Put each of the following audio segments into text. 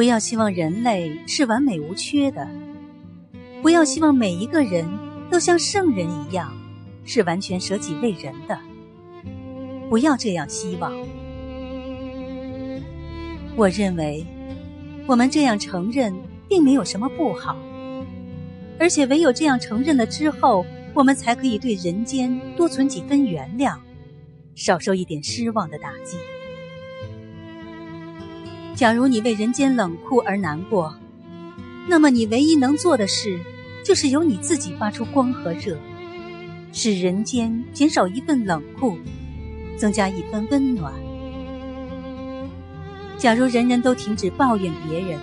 不要希望人类是完美无缺的，不要希望每一个人都像圣人一样是完全舍己为人的。不要这样希望。我认为，我们这样承认并没有什么不好，而且唯有这样承认了之后，我们才可以对人间多存几分原谅，少受一点失望的打击。假如你为人间冷酷而难过，那么你唯一能做的事，就是由你自己发出光和热，使人间减少一份冷酷，增加一分温暖。假如人人都停止抱怨别人，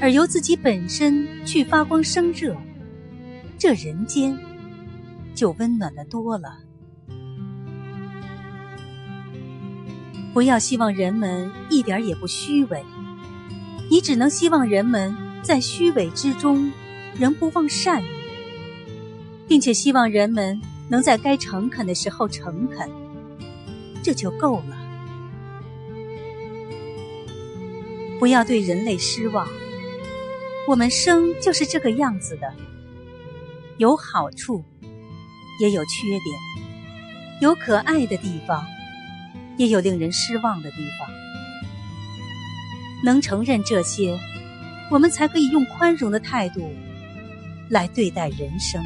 而由自己本身去发光生热，这人间就温暖的多了。不要希望人们一点也不虚伪，你只能希望人们在虚伪之中仍不忘善意，并且希望人们能在该诚恳的时候诚恳，这就够了。不要对人类失望，我们生就是这个样子的，有好处，也有缺点，有可爱的地方，也有令人失望的地方。能承认这些，我们才可以用宽容的态度来对待人生。